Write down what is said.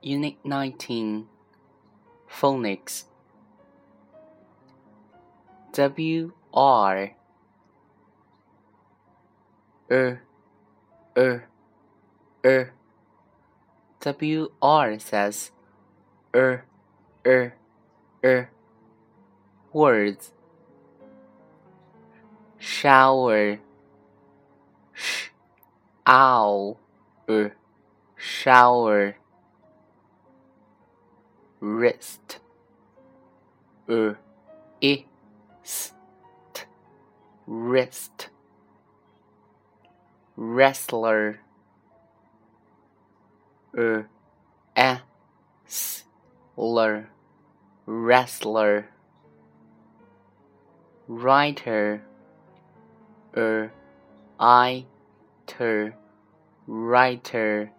Unit 19 Phonics W R. Er er er. W R says er er er. Words. Shower. Sh ow er shower wrist er ist wrist wrestler. Er wrestler wrestler. Writer. Er iter writer